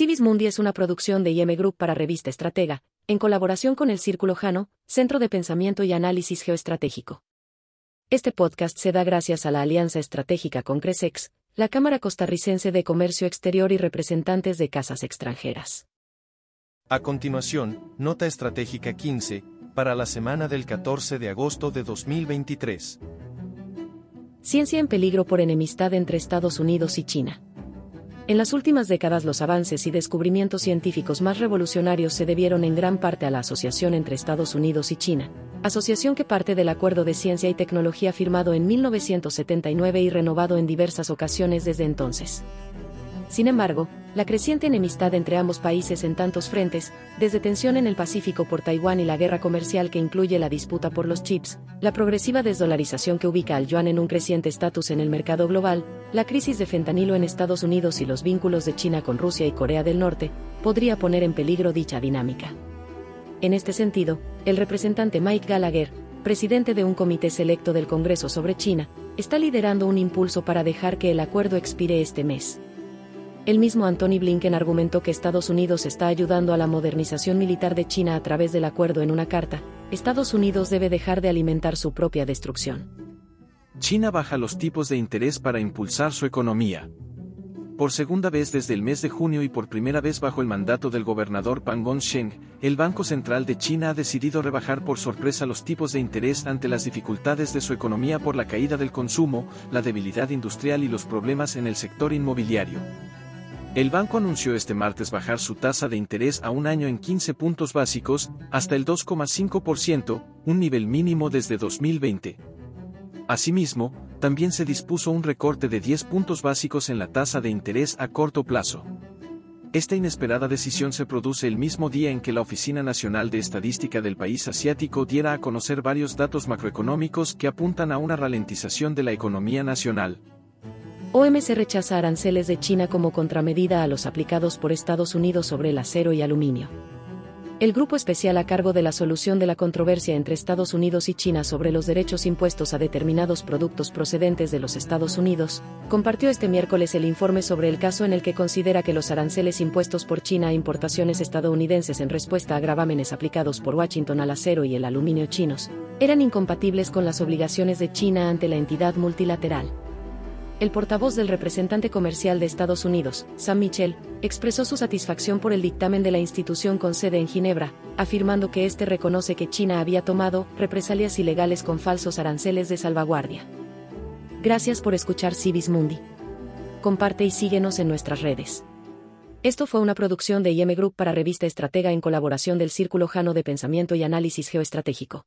Civis Mundi es una producción de IM Group para Revista Estratega, en colaboración con el Círculo Jano, Centro de Pensamiento y Análisis Geoestratégico. Este podcast se da gracias a la alianza estratégica con Cresex, la Cámara Costarricense de Comercio Exterior y representantes de casas extranjeras. A continuación, Nota Estratégica 15, para la semana del 14 de agosto de 2023. Ciencia en peligro por enemistad entre Estados Unidos y China. En las últimas décadas los avances y descubrimientos científicos más revolucionarios se debieron en gran parte a la asociación entre Estados Unidos y China, asociación que parte del Acuerdo de Ciencia y Tecnología firmado en 1979 y renovado en diversas ocasiones desde entonces. Sin embargo, la creciente enemistad entre ambos países en tantos frentes, desde tensión en el Pacífico por Taiwán y la guerra comercial que incluye la disputa por los chips, la progresiva desdolarización que ubica al yuan en un creciente estatus en el mercado global, la crisis de fentanilo en Estados Unidos y los vínculos de China con Rusia y Corea del Norte, podría poner en peligro dicha dinámica. En este sentido, el representante Mike Gallagher, presidente de un comité selecto del Congreso sobre China, está liderando un impulso para dejar que el acuerdo expire este mes. El mismo Anthony Blinken argumentó que Estados Unidos está ayudando a la modernización militar de China a través del acuerdo en una carta. Estados Unidos debe dejar de alimentar su propia destrucción. China baja los tipos de interés para impulsar su economía. Por segunda vez desde el mes de junio y por primera vez bajo el mandato del gobernador Pang el Banco Central de China ha decidido rebajar por sorpresa los tipos de interés ante las dificultades de su economía por la caída del consumo, la debilidad industrial y los problemas en el sector inmobiliario. El banco anunció este martes bajar su tasa de interés a un año en 15 puntos básicos, hasta el 2,5%, un nivel mínimo desde 2020. Asimismo, también se dispuso un recorte de 10 puntos básicos en la tasa de interés a corto plazo. Esta inesperada decisión se produce el mismo día en que la Oficina Nacional de Estadística del país asiático diera a conocer varios datos macroeconómicos que apuntan a una ralentización de la economía nacional. OMC rechaza aranceles de China como contramedida a los aplicados por Estados Unidos sobre el acero y aluminio. El grupo especial a cargo de la solución de la controversia entre Estados Unidos y China sobre los derechos impuestos a determinados productos procedentes de los Estados Unidos, compartió este miércoles el informe sobre el caso en el que considera que los aranceles impuestos por China a importaciones estadounidenses en respuesta a gravámenes aplicados por Washington al acero y el aluminio chinos, eran incompatibles con las obligaciones de China ante la entidad multilateral el portavoz del representante comercial de Estados Unidos, Sam Mitchell, expresó su satisfacción por el dictamen de la institución con sede en Ginebra, afirmando que este reconoce que China había tomado represalias ilegales con falsos aranceles de salvaguardia. Gracias por escuchar Civis Mundi. Comparte y síguenos en nuestras redes. Esto fue una producción de IM Group para Revista Estratega en colaboración del Círculo Jano de Pensamiento y Análisis Geoestratégico.